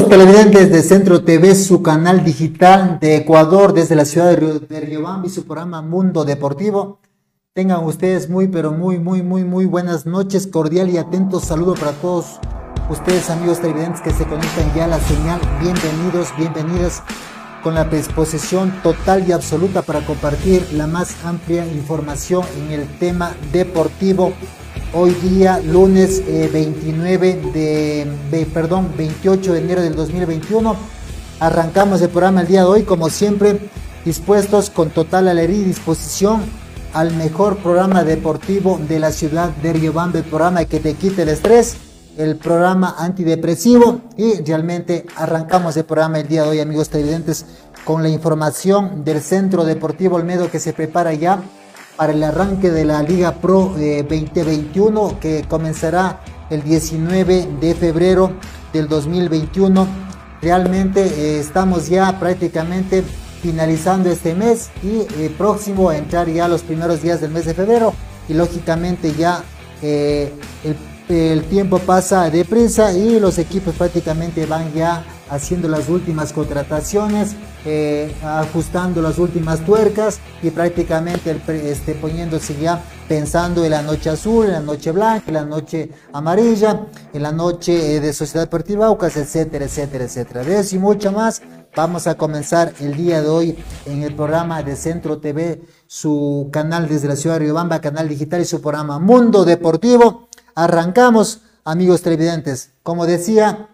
Amigos televidentes de Centro TV, su canal digital de Ecuador desde la ciudad de, Riobamba y su programa Mundo Deportivo. Tengan ustedes muy, pero muy, muy, muy, muy buenas noches. Cordial y atento saludo para todos ustedes, amigos televidentes que se conectan ya a la señal. Bienvenidos, bienvenidas con la disposición total y absoluta para compartir la más amplia información en el tema deportivo Hoy día, lunes 29 eh, de, perdón, 28 de enero del 2021. Arrancamos el programa el día de hoy, como siempre, dispuestos con total alegría y disposición al mejor programa deportivo de la ciudad de Riobamba, el programa que te quite el estrés, el programa antidepresivo y realmente arrancamos el programa el día de hoy, amigos televidentes, con la información del Centro Deportivo Olmedo que se prepara ya para el arranque de la Liga Pro 2021 eh, que comenzará el 19 de febrero del 2021. Realmente eh, estamos ya prácticamente finalizando este mes y eh, próximo a entrar ya los primeros días del mes de febrero y lógicamente ya el, el tiempo pasa deprisa y los equipos prácticamente van ya haciendo las últimas contrataciones, eh, ajustando las últimas tuercas y prácticamente este, poniéndose ya pensando en la noche azul, en la noche blanca, en la noche amarilla, en la noche eh, de Sociedad Deportiva Aucas, etcétera, etcétera, etcétera. De eso y mucho más vamos a comenzar el día de hoy en el programa de Centro TV, su canal desde la ciudad de Riobamba, canal digital y su programa Mundo Deportivo. Arrancamos, amigos televidentes. Como decía,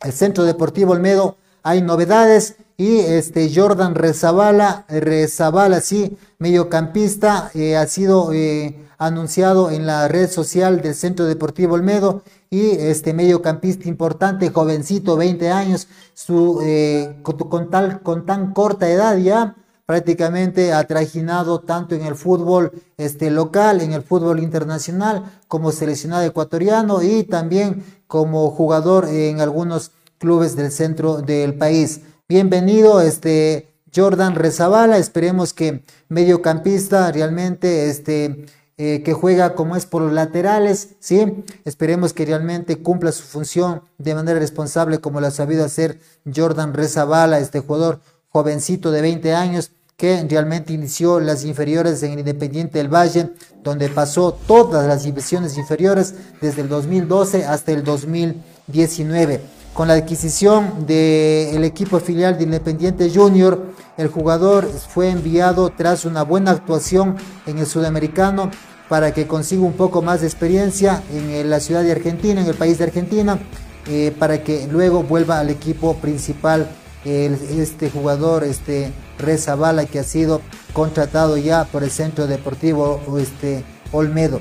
el Centro Deportivo Olmedo hay novedades y este Jordan Rezabala, Rezabala, sí, mediocampista, eh, ha sido eh, anunciado en la red social del Centro Deportivo Olmedo y este mediocampista importante, jovencito, 20 años, su, eh, con, tal, con tan corta edad ya, prácticamente ha trajinado tanto en el fútbol este, local, en el fútbol internacional, como seleccionado ecuatoriano y también como jugador en algunos clubes del centro del país. Bienvenido, este Jordan Rezabala, esperemos que mediocampista realmente este eh, que juega como es por los laterales, ¿sí? Esperemos que realmente cumpla su función de manera responsable como lo ha sabido hacer Jordan Rezabala, este jugador jovencito de 20 años que realmente inició las inferiores en Independiente del Valle, donde pasó todas las divisiones inferiores desde el 2012 hasta el 2019. Con la adquisición del equipo filial de Independiente Junior, el jugador fue enviado tras una buena actuación en el sudamericano para que consiga un poco más de experiencia en la ciudad de Argentina, en el país de Argentina, eh, para que luego vuelva al equipo principal este jugador, este Reza Bala, que ha sido contratado ya por el Centro Deportivo este, Olmedo.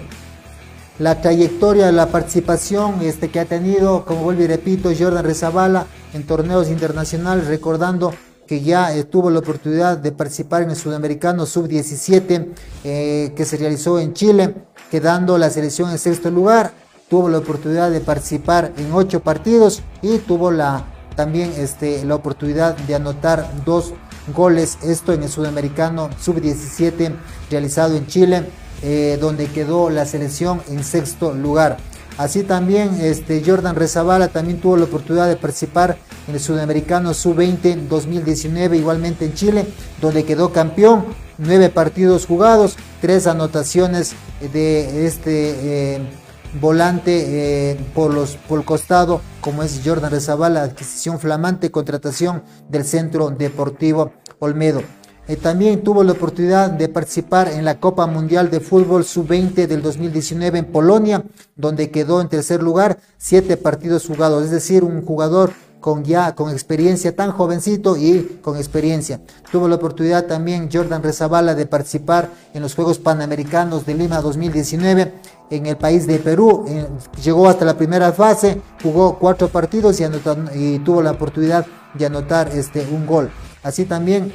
La trayectoria, la participación este, que ha tenido, como vuelvo y repito, Jordan Rezabala en torneos internacionales, recordando que ya eh, tuvo la oportunidad de participar en el Sudamericano Sub-17 eh, que se realizó en Chile, quedando la selección en sexto lugar. Tuvo la oportunidad de participar en ocho partidos y tuvo la también este, la oportunidad de anotar dos goles, esto en el sudamericano sub-17 realizado en Chile, eh, donde quedó la selección en sexto lugar. Así también este, Jordan Rezabala también tuvo la oportunidad de participar en el Sudamericano Sub-20 2019, igualmente en Chile, donde quedó campeón, nueve partidos jugados, tres anotaciones de este eh, volante eh, por, los, por el costado, como es Jordan Rezabala, adquisición flamante, contratación del Centro Deportivo Olmedo. Eh, también tuvo la oportunidad de participar en la Copa Mundial de Fútbol Sub-20 del 2019 en Polonia, donde quedó en tercer lugar, siete partidos jugados, es decir, un jugador con ya con experiencia, tan jovencito y con experiencia. Tuvo la oportunidad también Jordan Rezabala de participar en los Juegos Panamericanos de Lima 2019 en el país de Perú. llegó hasta la primera fase, jugó cuatro partidos y, y tuvo la oportunidad de anotar este, un gol. Así también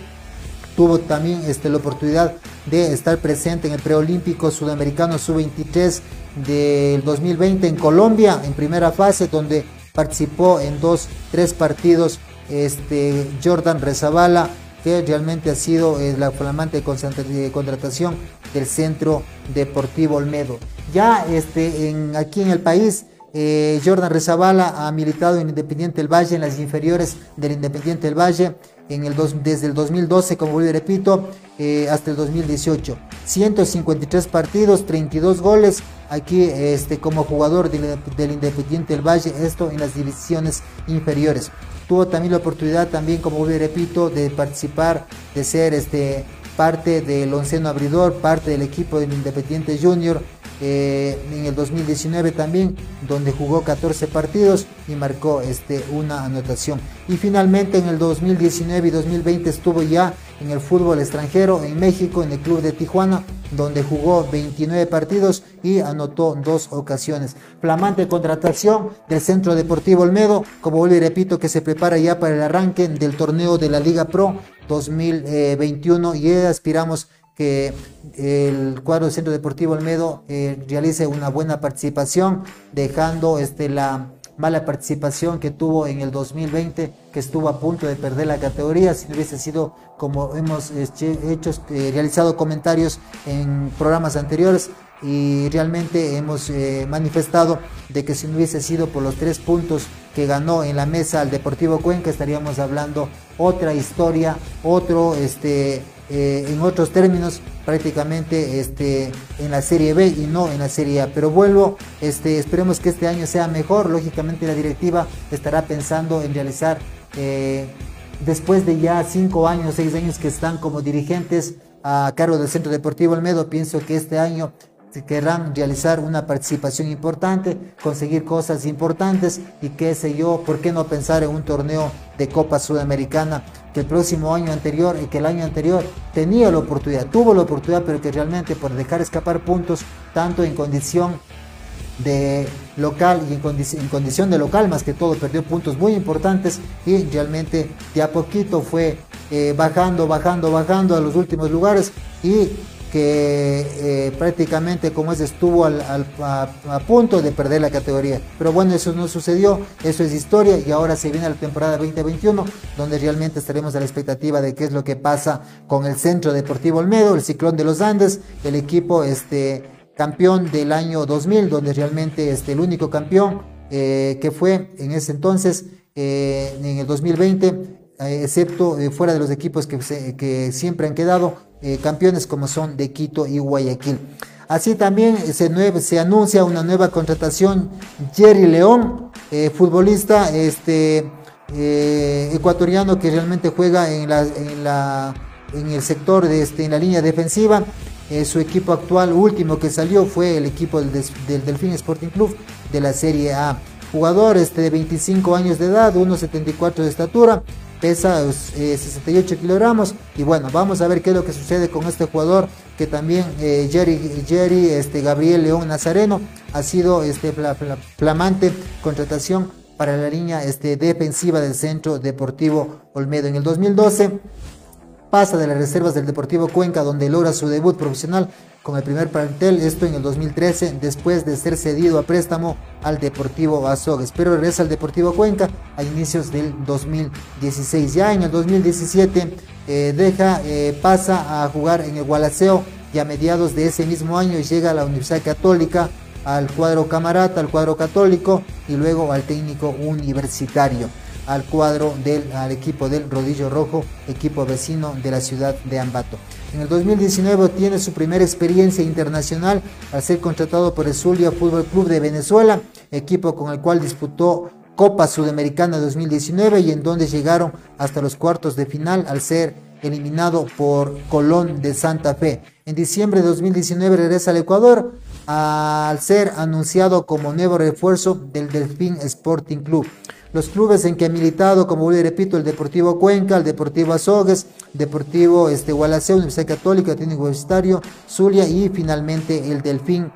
tuvo también este, la oportunidad de estar presente en el preolímpico sudamericano sub-23 del 2020 en Colombia, en primera fase, donde participó en dos, tres partidos este, Jordan Rezabala, que realmente ha sido eh, la flamante contratación del Centro Deportivo Olmedo. Ya este, aquí en el país Eh, Jordan Rezabala ha militado en Independiente del Valle, en las inferiores del Independiente del Valle, en el desde el 2012, como y repito, eh, hasta el 2018. 153 partidos, 32 goles, aquí este, como jugador del, Independiente del Valle, esto en las divisiones inferiores. Tuvo también la oportunidad, también como y repito, de participar, de ser este, parte del onceno abridor, parte del equipo del Independiente Junior eh, en el 2019 también, donde jugó 14 partidos y marcó este, una anotación. Y finalmente en el 2019 y 2020 estuvo ya en el fútbol extranjero en México, en el club de Tijuana, donde jugó 29 partidos y anotó dos ocasiones. Flamante contratación del Centro Deportivo Olmedo, como vuelvo y repito, que se prepara ya para el arranque del torneo de la Liga Pro 2021 y aspiramos que el cuadro del Centro Deportivo Olmedo eh, realice una buena participación, dejando este, la mala participación que tuvo en el 2020, que estuvo a punto de perder la categoría, si no hubiese sido como hemos este, hecho, eh, realizado comentarios en programas anteriores y realmente hemos eh, manifestado de que si no hubiese sido por los tres puntos que ganó en la mesa al Deportivo Cuenca, estaríamos hablando otra historia, otro este eh, en otros términos prácticamente este, en la Serie B y no en la Serie A. Pero vuelvo, este, esperemos que este año sea mejor. Lógicamente la directiva estará pensando en realizar, eh, después de ya cinco años, seis años que están como dirigentes a cargo del Centro Deportivo Olmedo, pienso que este año querrán realizar una participación importante, conseguir cosas importantes y qué sé yo, por qué no pensar en un torneo de Copa Sudamericana que el próximo año anterior y que el año anterior tenía la oportunidad, tuvo la oportunidad, pero que realmente por dejar escapar puntos, tanto en condición de local y en, condición de local, más que todo, perdió puntos muy importantes y realmente de a poquito fue eh, bajando, bajando, bajando a los últimos lugares y que eh, prácticamente como es estuvo a, punto de perder la categoría. Pero bueno, eso no sucedió, eso es historia y ahora se viene la temporada 2021 donde realmente estaremos a la expectativa de qué es lo que pasa con el Centro Deportivo Olmedo, el Ciclón de los Andes, el equipo este, campeón del año 2000, donde realmente este, el único campeón eh, que fue en ese entonces, eh, en el 2020, excepto fuera de los equipos que, que siempre han quedado, eh, campeones como son de Quito y Guayaquil. Así también se, se anuncia una nueva contratación, Jerry León, eh, futbolista este, eh, ecuatoriano que realmente juega en el sector, de este, en la línea defensiva. su equipo actual último que salió fue el equipo del, del Delfín Sporting Club de la Serie A. Jugador este, de 25 años de edad, 1,74 de estatura, pesa 68 eh, kilogramos. Y bueno vamos a ver qué es lo que sucede con este jugador que también eh, Jerry, Jerry este, Gabriel León Nazareno ha sido este flamante contratación para la línea este, defensiva del Centro Deportivo Olmedo. En el 2012 pasa de las reservas del Deportivo Cuenca donde logra su debut profesional con el primer plantel, esto en el 2013, después de ser cedido a préstamo al Deportivo Azogues, pero regresa al Deportivo Cuenca a inicios del 2016. Ya en el 2017 eh, deja, eh, pasa a jugar en el Gualaceo y a mediados de ese mismo año llega a la Universidad Católica, al cuadro camarata, al cuadro católico y luego al técnico universitario al cuadro del equipo del Rodillo Rojo, equipo vecino de la ciudad de Ambato. En el 2019 tiene su primera experiencia internacional al ser contratado por el Zulia Fútbol Club de Venezuela, equipo con el cual disputó Copa Sudamericana 2019 y en donde llegaron hasta los cuartos de final al ser eliminado por Colón de Santa Fe. En diciembre de 2019 regresa al Ecuador al ser anunciado como nuevo refuerzo del Delfín Sporting Club. Los clubes en que ha militado, como y repito, el Deportivo Cuenca, el Deportivo Azogues, Deportivo este, Gualaceo, Universidad Católica, Técnico Universitario, Zulia y finalmente el Delfín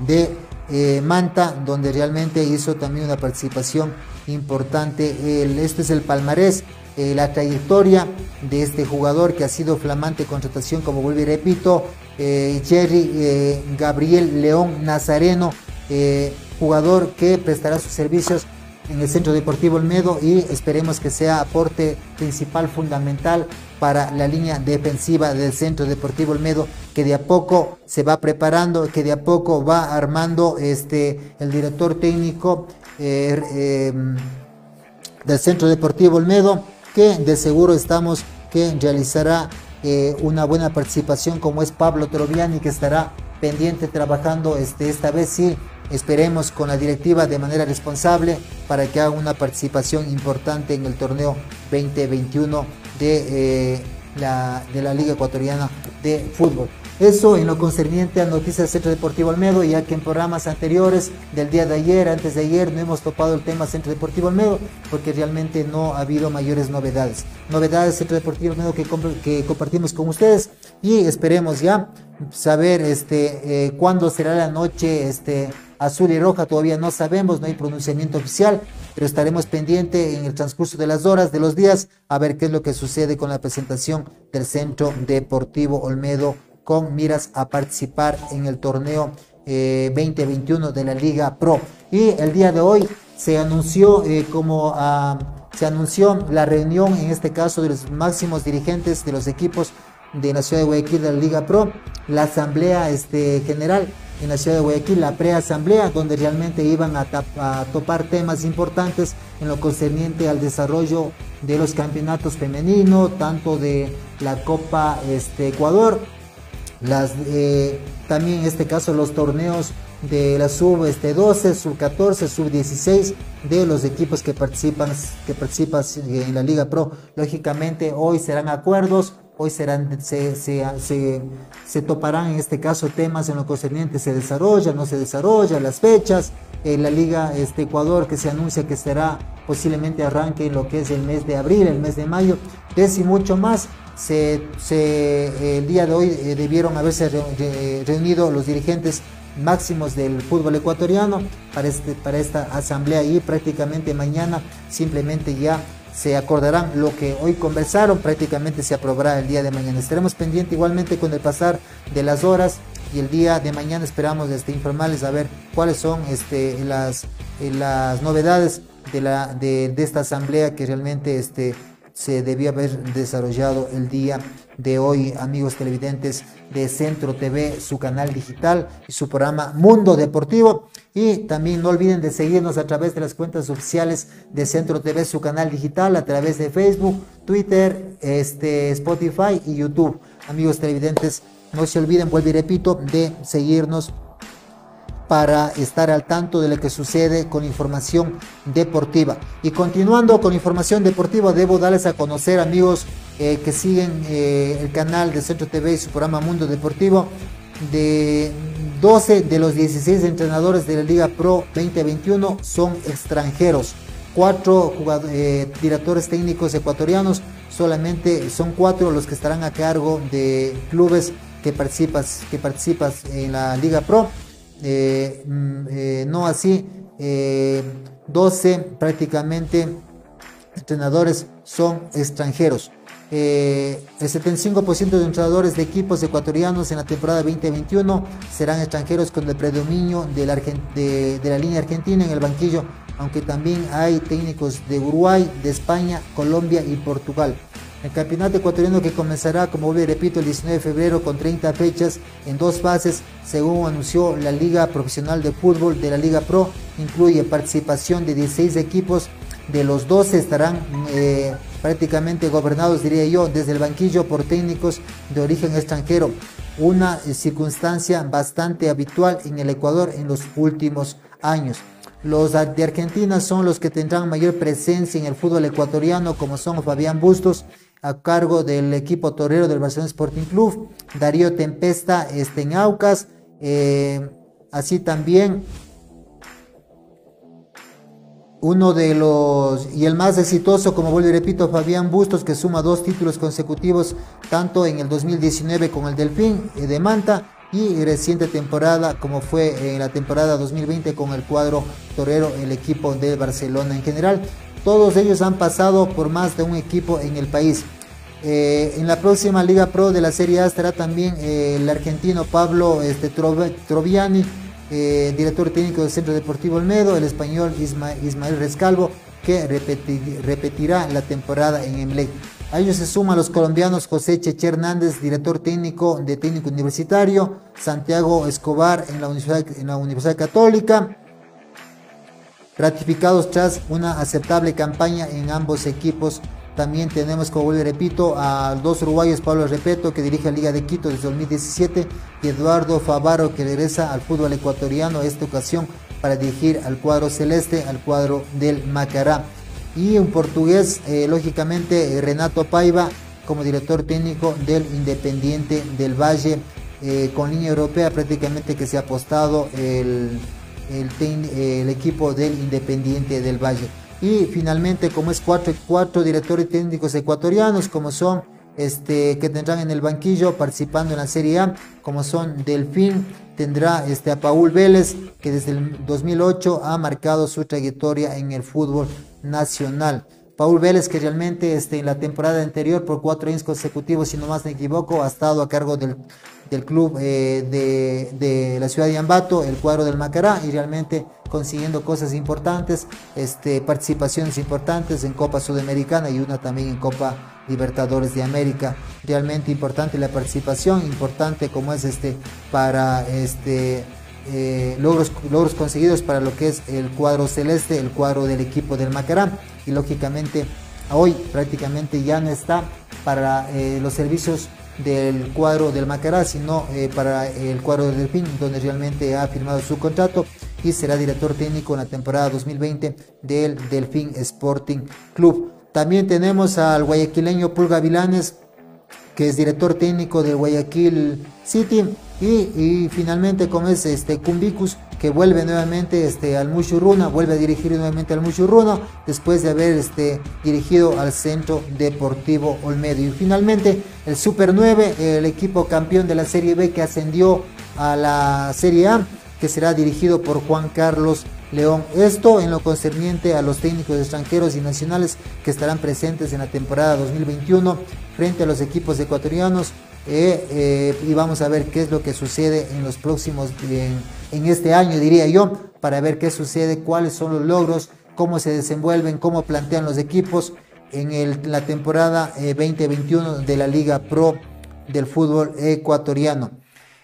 de eh, Manta, donde realmente hizo también una participación importante. El, este es el palmarés, eh, la trayectoria de este jugador que ha sido flamante contratación, como vuelvo y repito, eh, Jerry Gabriel León Nazareno, jugador que prestará sus servicios en el Centro Deportivo Olmedo y esperemos que sea aporte principal, fundamental para la línea defensiva del Centro Deportivo Olmedo, que de a poco se va preparando, que de a poco va armando este, el director técnico eh, em, del Centro Deportivo Olmedo, que de seguro estamos que realizará eh, una buena participación como es Pablo Troviani, que estará pendiente trabajando este, esta vez sí esperemos con la directiva de manera responsable para que haga una participación importante en el torneo 2021 de, eh, la, de la Liga Ecuatoriana de Fútbol. Eso en lo concerniente a Noticias del Centro Deportivo Olmedo, ya que en programas anteriores del día de ayer, antes de ayer, no hemos topado el tema Centro Deportivo Olmedo, porque realmente no ha habido mayores novedades. Novedades Centro Deportivo Olmedo que, compartimos con ustedes y esperemos ya saber este, eh, cuándo será la noche este, azul y roja, todavía no sabemos, no hay pronunciamiento oficial, pero estaremos pendientes en el transcurso de las horas, de los días, a ver qué es lo que sucede con la presentación del Centro Deportivo Olmedo con miras a participar en el torneo 2021 eh, de la Liga Pro. Y el día de hoy se anunció eh, como ah, se anunció la reunión, en este caso de los máximos dirigentes de los equipos de la ciudad de Guayaquil de la Liga Pro, la asamblea este, general en la ciudad de Guayaquil, la preasamblea, donde realmente iban a, a, topar temas importantes en lo concerniente al desarrollo de los campeonatos femeninos, tanto de la Copa este, Ecuador las, eh, también en este caso los torneos de la sub este, 12, sub 14, sub 16 de los equipos que participan, que participan en la Liga Pro. Lógicamente hoy serán acuerdos, hoy serán, se, se, toparán en este caso temas en lo concerniente, se desarrolla, no se desarrolla, las fechas, en la Liga este, Ecuador que se anuncia que será posiblemente arranque en lo que es el mes de abril, el mes de mayo, es y mucho más se, el día de hoy eh, debieron haberse reunido los dirigentes máximos del fútbol ecuatoriano para, este, para esta asamblea y prácticamente mañana simplemente ya se acordarán lo que hoy conversaron, prácticamente se aprobará el día de mañana. Estaremos pendientes igualmente con el pasar de las horas y el día de mañana esperamos este, informarles a ver cuáles son este, las, eh, las novedades de, la, de, de esta asamblea que realmente este, se debía haber desarrollado el día de hoy, amigos televidentes de Centro TV, su canal digital y su programa Mundo Deportivo. Y también no olviden de seguirnos a través de las cuentas oficiales de Centro TV, su canal digital, a través de Facebook, Twitter, este, Spotify y YouTube. Amigos televidentes, no se olviden, vuelvo y repito, de seguirnos para estar al tanto de lo que sucede con información deportiva. Y continuando con información deportiva, debo darles a conocer, amigos eh, que siguen eh, el canal de Centro TV y su programa Mundo Deportivo, de 12 de los 16 entrenadores de la Liga Pro 2021 son extranjeros. Cuatro eh, directores técnicos ecuatorianos, solamente son cuatro los que estarán a cargo de clubes que participas, que participas en la Liga Pro eh, mm, eh, no así, 12 eh, prácticamente entrenadores son extranjeros. el 75% de entrenadores de equipos ecuatorianos en la temporada 2021 serán extranjeros con el predominio de la línea argentina en el banquillo, aunque también hay técnicos de Uruguay, de España, Colombia y Portugal. El campeonato ecuatoriano que comenzará, como hoy repito, el 19 de febrero con 30 fechas en dos fases, según anunció la Liga Profesional de Fútbol de la Liga Pro, incluye participación de 16 equipos, de los 12 estarán eh, prácticamente gobernados, diría yo, desde el banquillo por técnicos de origen extranjero, una circunstancia bastante habitual en el Ecuador en los últimos años. Los de Argentina son los que tendrán mayor presencia en el fútbol ecuatoriano, como son Fabián Bustos, a cargo del equipo torero del Barcelona Sporting Club, Darío Tempesta este, en Aucas, eh, así también uno de los y el más exitoso, como vuelvo y repito, Fabián Bustos, que suma dos títulos consecutivos, tanto en el 2019 con el Delfín eh, de Manta y reciente temporada, como fue en la temporada 2020 con el cuadro torero, el equipo de Barcelona en general. Todos ellos han pasado por más de un equipo en el país. Eh, en la próxima Liga Pro de la Serie A estará también eh, el argentino Pablo este, Troviani, eh, director técnico del Centro Deportivo Olmedo, el español Ismael Rescalvo, que repetirá la temporada en Emelec. A ellos se suman los colombianos José Cheche Hernández, director técnico de técnico universitario, Santiago Escobar en la Universidad, en la Universidad Católica, ratificados tras una aceptable campaña en ambos equipos. También tenemos, como vuelvo y repito, a dos uruguayos, Pablo Repeto, que dirige la Liga de Quito desde 2017, y Eduardo Favaro, que regresa al fútbol ecuatoriano, esta ocasión para dirigir al cuadro celeste, al cuadro del Macará. Y un portugués, eh, lógicamente, Renato Paiva, como director técnico del Independiente del Valle, eh, con línea europea prácticamente que se ha apostado el el, equipo del Independiente del Valle. Y finalmente, como es cuatro, cuatro directores técnicos ecuatorianos, como son este, que tendrán en el banquillo participando en la Serie A, como son Delfín, tendrá este, a Paul Vélez, que desde el 2008 ha marcado su trayectoria en el fútbol nacional. Paul Vélez, que realmente este, en la temporada anterior, por cuatro años consecutivos, si no más me equivoco, ha estado a cargo del, del club eh, de, la ciudad de Ambato, el cuadro del Macará, y realmente consiguiendo cosas importantes, este, participaciones importantes en Copa Sudamericana y una también en Copa Libertadores de América. Realmente importante la participación, importante como es este para este eh, logros, logros conseguidos para lo que es el cuadro celeste, el cuadro del equipo del Macará y lógicamente hoy prácticamente ya no está para eh, los servicios del cuadro del Macará, sino eh, para el cuadro del Delfín, donde realmente ha firmado su contrato y será director técnico en la temporada 2020 del Delfín Sporting Club. También tenemos al guayaquileño Pulga Vilanes, que es director técnico del Guayaquil City. Y, finalmente como es este Cumbicus que vuelve nuevamente este, al Mushuruna, vuelve a dirigir nuevamente al Mushuruna después de haber este, dirigido al Centro Deportivo Olmedo. Y finalmente el Super 9, el equipo campeón de la Serie B que ascendió a la Serie A, que será dirigido por Juan Carlos León. Esto en lo concerniente a los técnicos extranjeros y nacionales que estarán presentes en la temporada 2021 frente a los equipos ecuatorianos. Eh, eh, y vamos a ver qué es lo que sucede en los próximos, en, este año diría yo, para ver qué sucede, cuáles son los logros, cómo se desenvuelven, cómo plantean los equipos en la temporada 2021 eh, de la Liga Pro del fútbol ecuatoriano.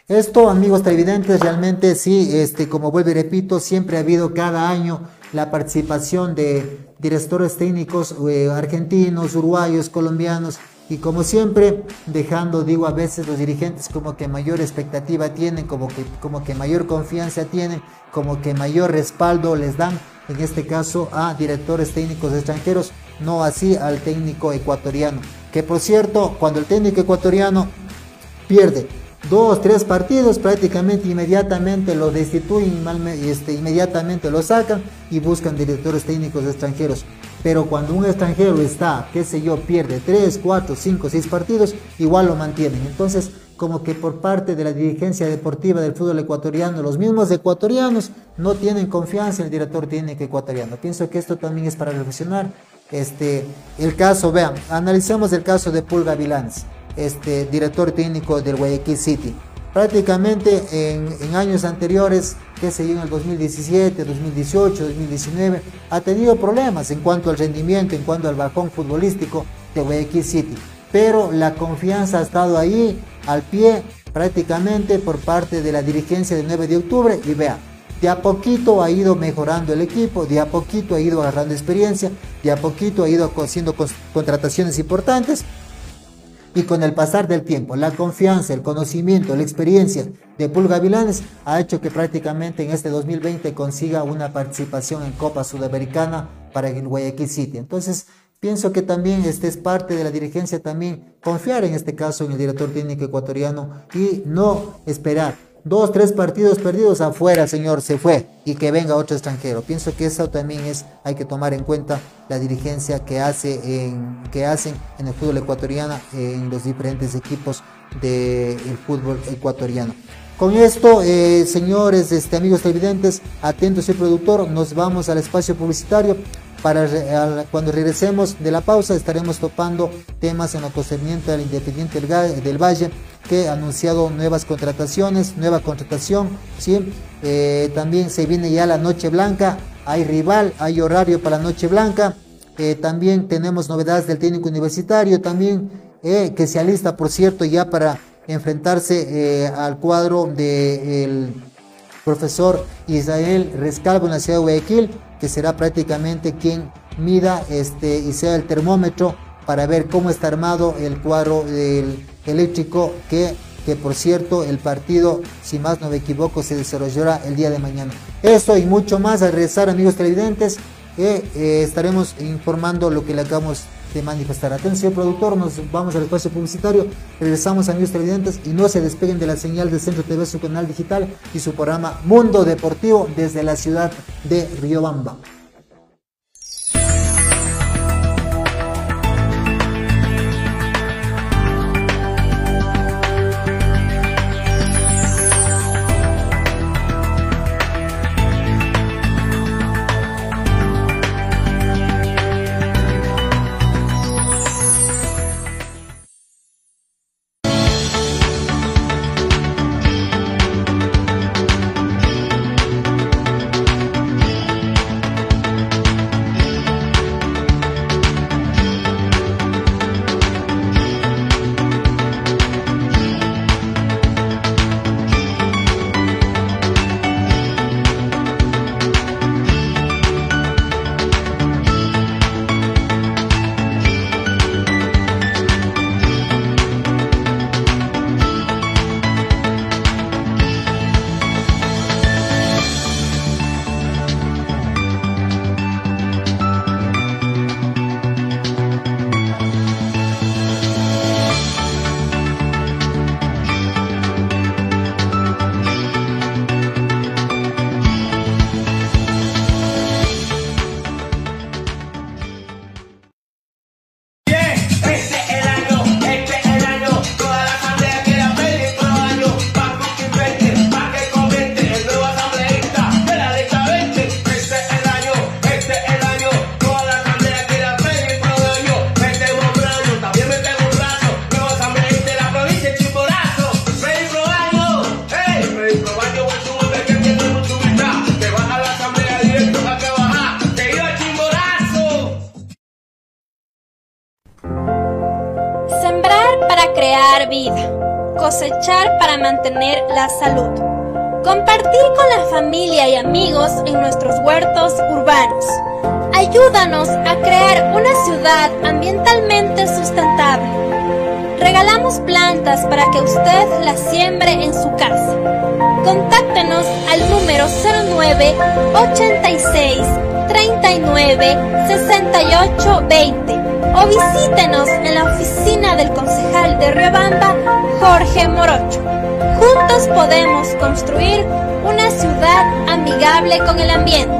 Esto, amigos televidentes, realmente sí, este, como vuelvo y repito, siempre ha habido cada año la participación de directores técnicos argentinos, uruguayos, colombianos, y como siempre, dejando, digo, a veces los dirigentes como que mayor expectativa tienen, como que, como que mayor confianza tienen, como que mayor respaldo les dan, en este caso a directores técnicos extranjeros, no así al técnico ecuatoriano. Que por cierto, cuando el técnico ecuatoriano pierde dos, tres partidos, prácticamente inmediatamente lo destituyen, este, inmediatamente lo sacan y buscan directores técnicos extranjeros. Pero cuando un extranjero está, qué sé yo, pierde tres, cuatro, cinco, seis partidos, igual lo mantienen. Entonces, como que por parte de la dirigencia deportiva del fútbol ecuatoriano, los mismos ecuatorianos no tienen confianza en el director técnico ecuatoriano. Pienso que esto también es para reflexionar. Este, el caso, vean, analicemos el caso de Pulga Vilans este, director técnico del Guayaquil City. Prácticamente en, años anteriores, que se en el 2017, 2018, 2019, ha tenido problemas en cuanto al rendimiento, en cuanto al bajón futbolístico de Guayaquil City. Pero la confianza ha estado ahí, al pie, prácticamente por parte de la dirigencia del 9 de octubre. Y vea, de a poquito ha ido mejorando el equipo, de a poquito ha ido agarrando experiencia, de a poquito ha ido haciendo contrataciones importantes y con el pasar del tiempo, la confianza, el conocimiento, la experiencia de Pulga Vilanes ha hecho que prácticamente en este 2020 consiga una participación en Copa Sudamericana para el Guayaquil City. Entonces, pienso que también este es parte de la dirigencia también confiar en este caso en el director técnico ecuatoriano y no esperar dos, tres partidos perdidos afuera, señor, se fue y que venga otro extranjero. Pienso que eso también es, hay que tomar en cuenta la dirigencia que, hace en, que hacen en el fútbol ecuatoriano, en los diferentes equipos del fútbol ecuatoriano. Con esto, eh, señores, este, amigos televidentes, atentos y productor, nos vamos al espacio publicitario. Para cuando regresemos de la pausa estaremos topando temas en lo concerniente al Independiente del, Valle que ha anunciado nuevas contrataciones, nueva contratación, ¿sí? Eh, también se viene ya la Noche Blanca, hay rival, hay horario para la Noche Blanca, Eh, también tenemos novedades del técnico universitario, también eh, que se alista, por cierto, ya para enfrentarse al cuadro del profesor Israel Rescalvo en la ciudad de Guayaquil, que será prácticamente quien mida este, y sea el termómetro para ver cómo está armado el cuadro eléctrico que que por cierto el partido, si más no me equivoco, se desarrollará el día de mañana. Eso y mucho más al regresar, amigos televidentes, eh, estaremos informando lo que le acabamos de manifestar. Atención, productor, nos vamos al espacio publicitario, regresamos, amigos televidentes, y no se despeguen de la señal de Centro TV, su canal digital y su programa Mundo Deportivo desde la ciudad de Riobamba. Que usted las siembre en su casa. Contáctenos al número 09 86 39 68 20 o visítenos en la oficina del concejal de Riobamba, Jorge Morocho. Juntos podemos construir una ciudad amigable con el ambiente.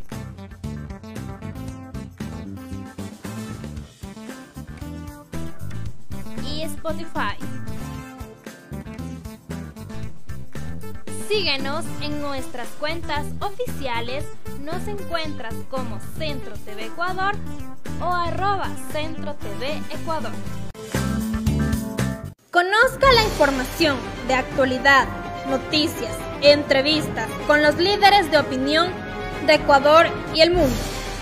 Spotify. Síguenos en nuestras cuentas oficiales. Nos encuentras como Centro TV Ecuador o arroba Centro TV Ecuador. Conozca la información de actualidad, noticias, entrevistas con los líderes de opinión de Ecuador y el mundo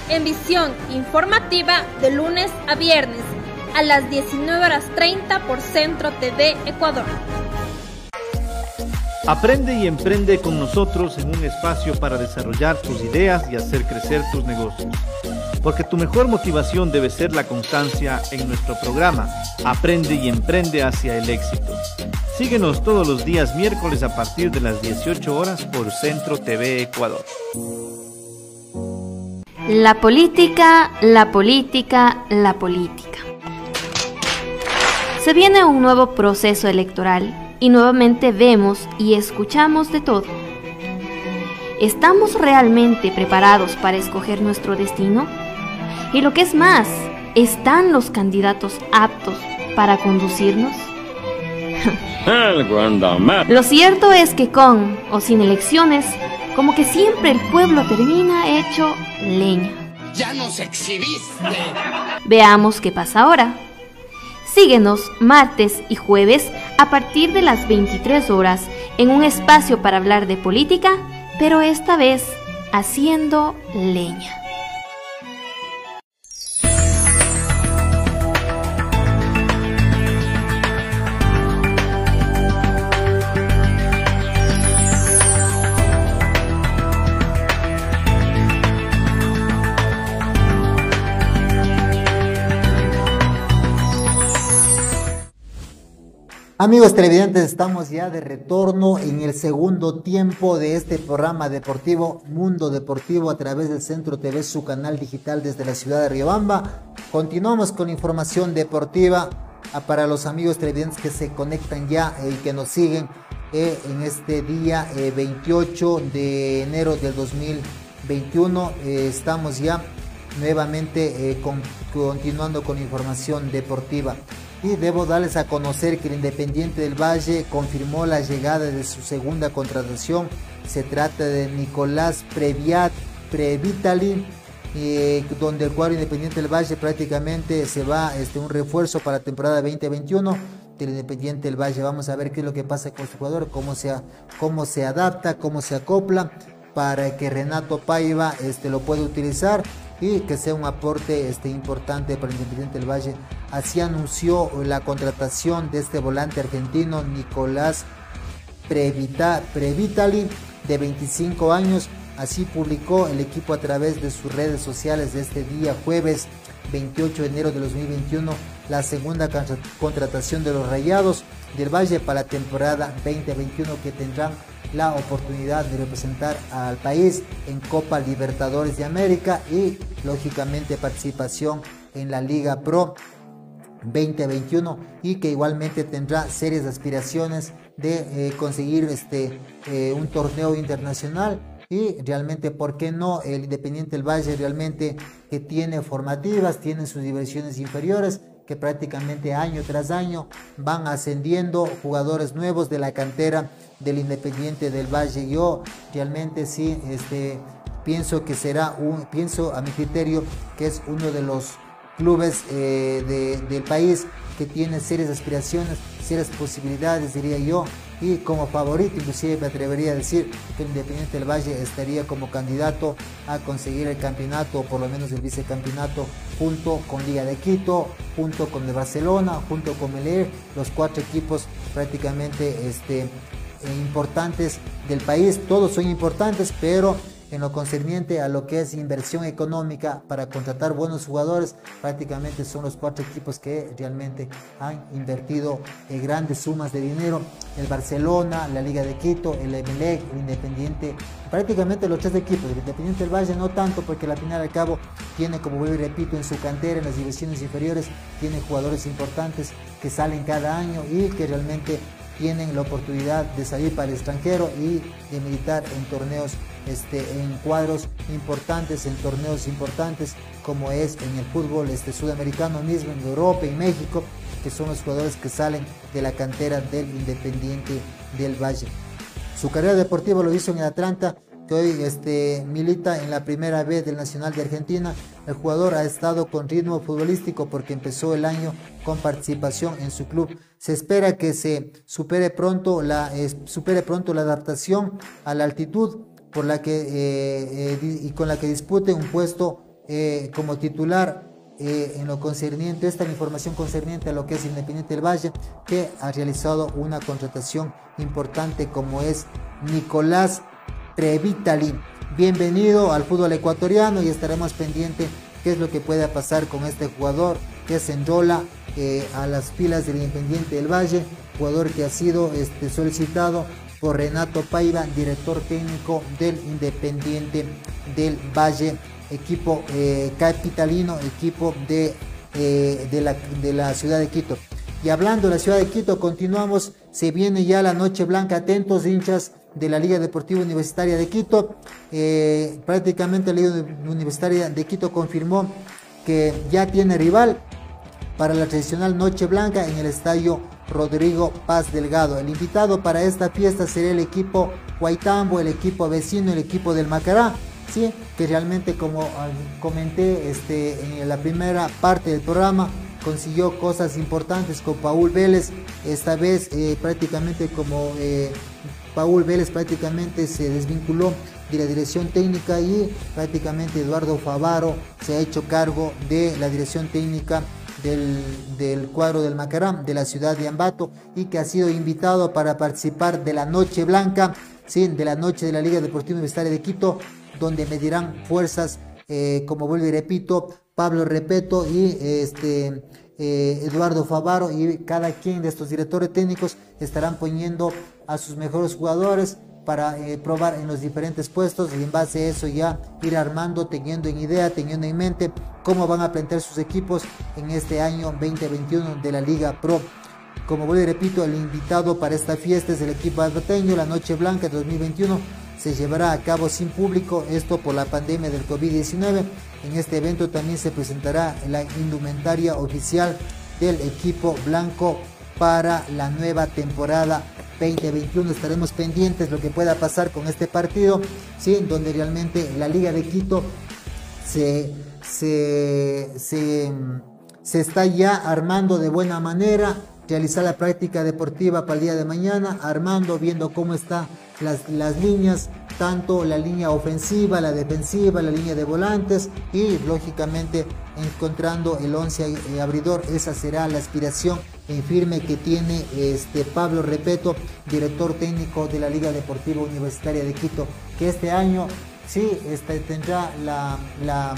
en visión informativa de lunes a viernes a las 19 horas 30 por Centro TV Ecuador. Aprende y emprende con nosotros en un espacio para desarrollar tus ideas y hacer crecer tus negocios porque tu mejor motivación debe ser la constancia en nuestro programa Aprende y Emprende hacia el éxito. Síguenos todos los días miércoles a partir de las 18 horas por Centro TV Ecuador. La política, la política, la política. Se viene un nuevo proceso electoral y nuevamente vemos y escuchamos de todo ¿estamos realmente preparados para escoger nuestro destino? Y lo que es más, ¿están los candidatos aptos para conducirnos? Lo cierto es que con o sin elecciones, como que siempre el pueblo termina hecho leña. Ya nos exhibiste. Veamos qué pasa ahora. Síguenos martes y jueves a partir de las 23 horas en un espacio para hablar de política, pero esta vez haciendo leña. Amigos televidentes, estamos ya de retorno en el segundo tiempo de este programa deportivo Mundo Deportivo a través del Centro TV, su canal digital desde la ciudad de Riobamba. Continuamos con información deportiva ah, para los amigos televidentes que se conectan ya y que nos siguen eh, en este día 28 eh, de enero del 2021. Eh, estamos ya nuevamente continuando con información deportiva. Y debo darles a conocer que el Independiente del Valle confirmó la llegada de su segunda contratación. Se trata de Nicolás Previat, Previtali, eh, donde el cuadro Independiente del Valle prácticamente se va este, un refuerzo para la temporada 2021 del Independiente del Valle. Vamos a ver qué es lo que pasa con su jugador, cómo se, cómo se adapta, cómo se acopla para que Renato Paiva este, lo pueda utilizar y que sea un aporte este, importante para el Independiente del Valle. Así anunció la contratación de este volante argentino Nicolás Previta, Previtali de 25 años. Así publicó el equipo a través de sus redes sociales de este día jueves 28 de enero de 2021 la segunda contratación de los Rayados del Valle para la temporada 2021 que tendrán la oportunidad de representar al país en Copa Libertadores de América y lógicamente participación en la Liga Pro 2021 y que igualmente tendrá serias aspiraciones de eh, conseguir este eh, un torneo internacional y realmente por qué no el Independiente del Valle realmente que tiene formativas tiene sus diversiones inferiores que prácticamente año tras año van ascendiendo jugadores nuevos de la cantera del Independiente del Valle. Yo realmente sí este, pienso que será un, pienso a mi criterio que es uno de los clubes eh, del país que tiene serias aspiraciones, serias posibilidades, diría yo, y como favorito, inclusive me atrevería a decir que el Independiente del Valle estaría como candidato a conseguir el campeonato o por lo menos el vicecampeonato junto con Liga de Quito, junto con el Barcelona, junto con Meler, los cuatro equipos prácticamente este, importantes del país, todos son importantes, pero en lo concerniente a lo que es inversión económica para contratar buenos jugadores, prácticamente son los cuatro equipos que realmente han invertido eh, grandes sumas de dinero. El Barcelona, la Liga de Quito, el Emelec, el Independiente, prácticamente los tres equipos. El Independiente del Valle no tanto porque al final al cabo tiene, como vuelvo y repito, en su cantera, en las divisiones inferiores, tiene jugadores importantes que salen cada año y que realmente tienen la oportunidad de salir para el extranjero y de militar en torneos, este, en cuadros importantes, en torneos importantes, como es en el fútbol este, sudamericano mismo, en Europa y México, que son los jugadores que salen de la cantera del Independiente del Valle. Su carrera deportiva lo hizo en el Atlanta, que hoy este, milita en la primera vez del Nacional de Argentina. El jugador ha estado con ritmo futbolístico porque empezó el año con participación en su club. Se espera que se supere pronto la, supere pronto la adaptación a la altitud por la que, eh, eh, y con la que dispute un puesto eh, como titular en lo concerniente, esta información concerniente a lo que es Independiente del Valle, que ha realizado una contratación importante como es Nicolás Previtali. Bienvenido al fútbol ecuatoriano y estaremos pendientes qué es lo que pueda pasar con este jugador que se enrola eh, a las filas del Independiente del Valle, jugador que ha sido este, solicitado por Renato Paiva, director técnico del Independiente del Valle, equipo eh, capitalino, equipo de, eh, de, la, de la ciudad de Quito. Y hablando de la ciudad de Quito, continuamos, se viene ya la noche blanca, atentos hinchas de la Liga Deportiva Universitaria de Quito. Eh, prácticamente la Liga Universitaria de Quito confirmó que ya tiene rival para la tradicional Noche Blanca en el estadio Rodrigo Paz Delgado. El invitado para esta fiesta sería el equipo Guaitambo, el equipo vecino, el equipo del Macará. Sí, que realmente como ah, comenté este, en la primera parte del programa, consiguió cosas importantes con Paul Vélez, esta vez eh, prácticamente como eh, Paul Vélez prácticamente se desvinculó de la dirección técnica y prácticamente Eduardo Favaro se ha hecho cargo de la dirección técnica del, cuadro del Macarán de la ciudad de Ambato y que ha sido invitado para participar de la Noche Blanca, ¿sí? de la Noche de la Liga Deportiva Universitaria de Quito, donde medirán fuerzas, eh, como vuelvo y repito, Pablo Repeto y este, eh, Eduardo Favaro y cada quien de estos directores técnicos estarán poniendo a sus mejores jugadores para eh, probar en los diferentes puestos y en base a eso ya ir armando, teniendo en idea, teniendo en mente cómo van a plantear sus equipos en este año 2021 de la Liga Pro. Como vuelvo y repito, el invitado para esta fiesta es el equipo albateño, la Noche Blanca 2021 se llevará a cabo sin público, esto por la pandemia del COVID-19. En este evento también se presentará la indumentaria oficial del equipo blanco para la nueva temporada 2021. Estaremos pendientes lo que pueda pasar con este partido, ¿sí? donde realmente la Liga de Quito se, se, se, está ya armando de buena manera, realizar la práctica deportiva para el día de mañana, armando, viendo cómo están las, las líneas, tanto la línea ofensiva, la defensiva, la línea de volantes y lógicamente encontrando el 11 abridor. Esa será la aspiración firme que tiene este Pablo Repeto, director técnico de la Liga Deportiva Universitaria de Quito, que este año sí este, tendrá la, la,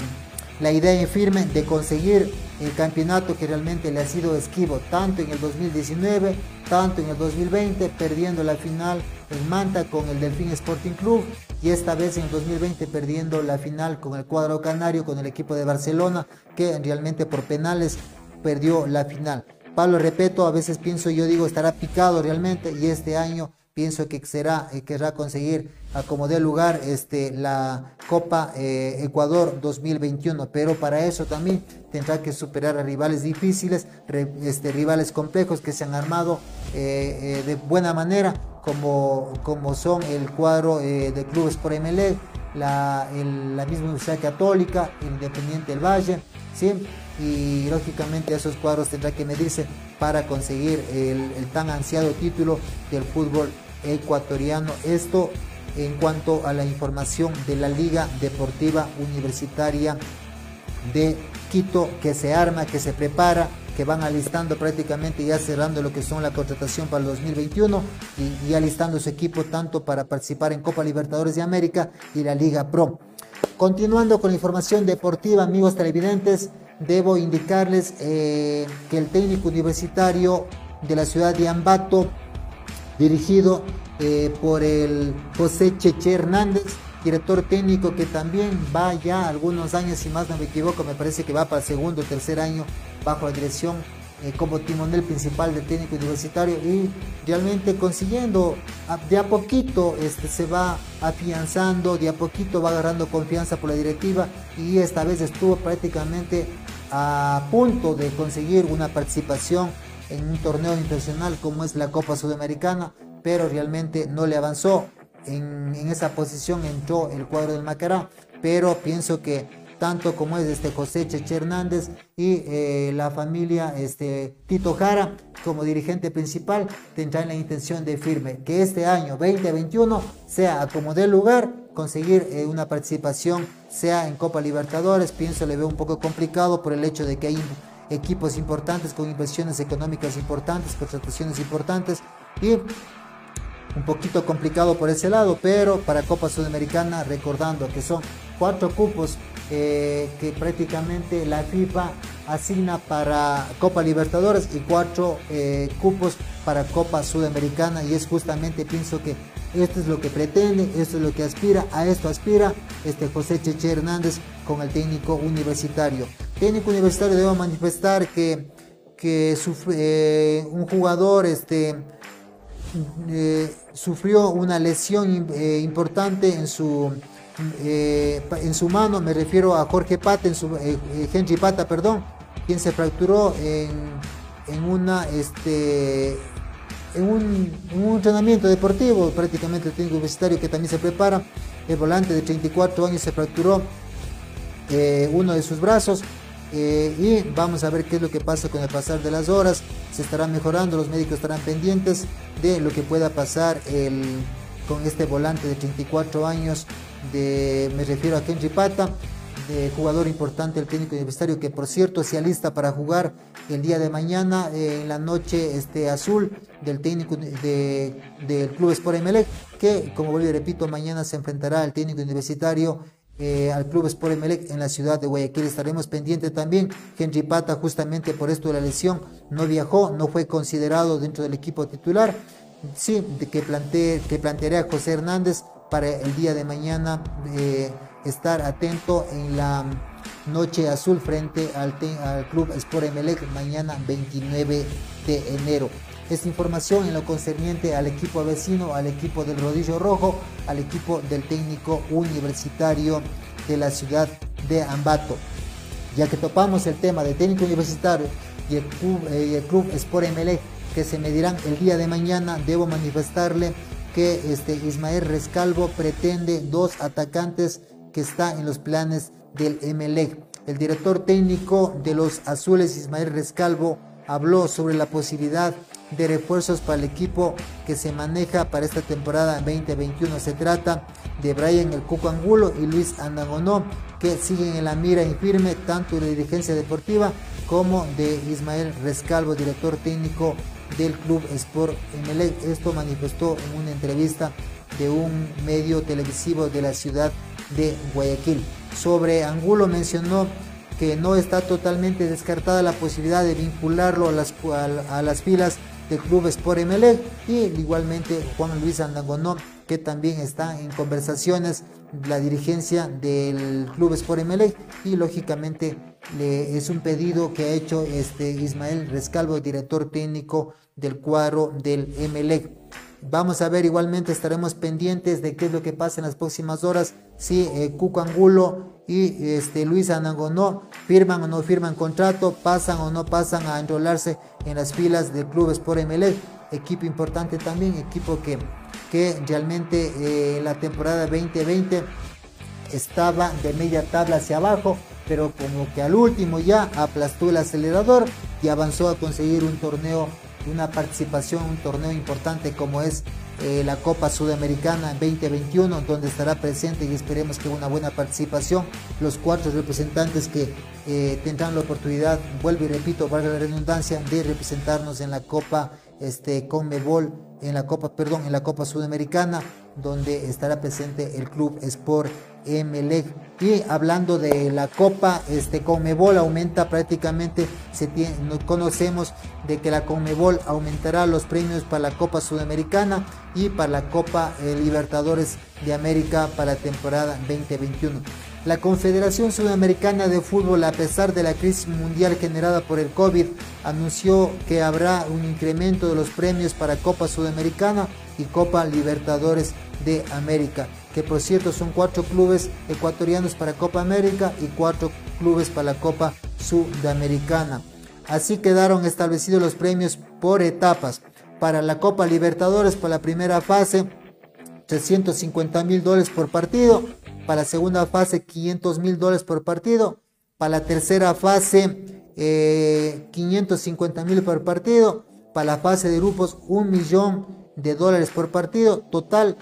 la idea en firme de conseguir el campeonato que realmente le ha sido esquivo, tanto en el 2019, tanto en el 2020, perdiendo la final en Manta con el Delfín Sporting Club y esta vez en el 2020 perdiendo la final con el cuadro canario, con el equipo de Barcelona, que realmente por penales perdió la final. Pablo Repeto, a veces pienso, yo digo, estará picado realmente y este año pienso que será, eh, querrá conseguir a como dé lugar este, la Copa eh, Ecuador 2021, pero para eso también tendrá que superar a rivales difíciles, este, rivales complejos que se han armado eh, de buena manera, como, como son el cuadro de clubes por MLE, la, la misma Universidad Católica, Independiente del Valle, ¿sí? Y lógicamente esos cuadros tendrá que medirse para conseguir el, tan ansiado título del fútbol ecuatoriano. Esto en cuanto a la información de la Liga Deportiva Universitaria de Quito que se arma, que se prepara, que van alistando prácticamente ya cerrando lo que son la contratación para el 2021 y, y alistando su equipo tanto para participar en Copa Libertadores de América y la Liga Pro. Continuando con la información deportiva, amigos televidentes, debo indicarles eh, que el técnico universitario de la ciudad de Ambato, dirigido eh, por el José Cheche Hernández, director técnico que también va ya algunos años, si más no me equivoco, me parece que va para el segundo o tercer año bajo la dirección eh, como timonel principal del técnico universitario y realmente consiguiendo de a poquito este, se va afianzando, de a poquito va agarrando confianza por la directiva y esta vez estuvo prácticamente a punto de conseguir una participación en un torneo internacional como es la Copa Sudamericana, pero realmente no le avanzó. En, en esa posición entró el cuadro del Macará, pero pienso que tanto como es este José Cheche Hernández y eh, la familia este, Tito Jara como dirigente principal tendrán la intención de firme que este año 2021 sea como de lugar conseguir eh, una participación sea en Copa Libertadores, pienso le veo un poco complicado por el hecho de que hay equipos importantes con inversiones económicas importantes, contrataciones importantes y un poquito complicado por ese lado, pero para Copa Sudamericana recordando que son cuatro cupos eh, que prácticamente la FIFA asigna para Copa Libertadores y cuatro eh, cupos para Copa Sudamericana y es justamente pienso que esto es lo que pretende, esto es lo que aspira, a esto aspira este José Cheche Hernández con el técnico universitario. Técnico universitario debo manifestar que, que eh, un jugador este, sufrió una lesión importante en su, eh, en su mano, me refiero a Jorge Pata, en su, Henry Pata, perdón, quien se fracturó este, en un, entrenamiento deportivo, prácticamente el técnico universitario que también se prepara, el volante de 34 años se fracturó uno de sus brazos, eh, y vamos a ver qué es lo que pasa con el pasar de las horas. Se estará mejorando, los médicos estarán pendientes de lo que pueda pasar con este volante de 34 años. De, me refiero a Henry Pata, de jugador importante del técnico universitario, que por cierto se alista para jugar el día de mañana eh, en la noche este, azul del técnico del Club Sport Emelec, que como vuelvo y repito, mañana se enfrentará al técnico universitario eh, al Club Sport Emelec en la ciudad de Guayaquil. Estaremos pendientes también. Henry Pata, justamente por esto de la lesión, no viajó, no fue considerado dentro del equipo titular. Sí, de que, plantee, que planteará José Hernández para el día de mañana eh, estar atento en la noche azul frente al, Club Sport Emelec mañana 29 de enero. Esta información en lo concerniente al equipo vecino, al equipo del Rodillo Rojo, al equipo del técnico universitario de la ciudad de Ambato. Ya que topamos el tema del técnico universitario y el club, eh, el Sport MLE que se medirán el día de mañana, debo manifestarle que este Ismael Rescalvo pretende dos atacantes que está en los planes del MLE. El director técnico de los Azules, Ismael Rescalvo, habló sobre la posibilidad de refuerzos para el equipo que se maneja para esta temporada 2021. Se trata de Brian El Cuco Angulo y Luis Andagonó, que siguen en la mira infirme tanto de la dirigencia deportiva como de Ismael Rescalvo, director técnico del Club Sport Emelec. Esto manifestó en una entrevista de un medio televisivo de la ciudad de Guayaquil. Sobre Angulo mencionó que no está totalmente descartada la posibilidad de vincularlo a las, a las filas del Club Sport Emelec y igualmente Juan Luis Andagonó que también está en conversaciones la dirigencia del Club Sport Emelec y lógicamente es un pedido que ha hecho este Ismael Rescalvo, director técnico del cuadro del Emelec. Vamos a ver, igualmente estaremos pendientes de qué es lo que pasa en las próximas horas. Si eh, Cuco Angulo y este, Luis Anangonó firman o no firman contrato, pasan o no pasan a enrolarse en las filas del Club Sport MLE. Equipo importante también, equipo que, que realmente eh, la temporada 2020 estaba de media tabla hacia abajo, pero como que al último ya aplastó el acelerador y avanzó a conseguir un torneo una participación, un torneo importante como es eh, la Copa Sudamericana 2021, donde estará presente y esperemos que una buena participación. Los cuatro representantes que eh, tendrán la oportunidad, vuelvo y repito, valga la redundancia, de representarnos en la Copa este, Conmebol, en la Copa, perdón, en la Copa Sudamericana, donde estará presente el Club Sport Emelec. Y hablando de la Copa, este Conmebol aumenta prácticamente, se conocemos de que la Conmebol aumentará los premios para la Copa Sudamericana y para la Copa eh, Libertadores de América para la temporada 2021. La Confederación Sudamericana de Fútbol, a pesar de la crisis mundial generada por el COVID, anunció que habrá un incremento de los premios para Copa Sudamericana y Copa Libertadores de América, que por cierto son cuatro clubes ecuatorianos para Copa América y cuatro clubes para la Copa Sudamericana. Así quedaron establecidos los premios por etapas. Para la Copa Libertadores, para la primera fase, 350 mil dólares por partido. Para la segunda fase, 500 mil dólares por partido. Para la tercera fase, 550 eh, mil por partido. Para la fase de grupos, un millón de dólares por partido. Total,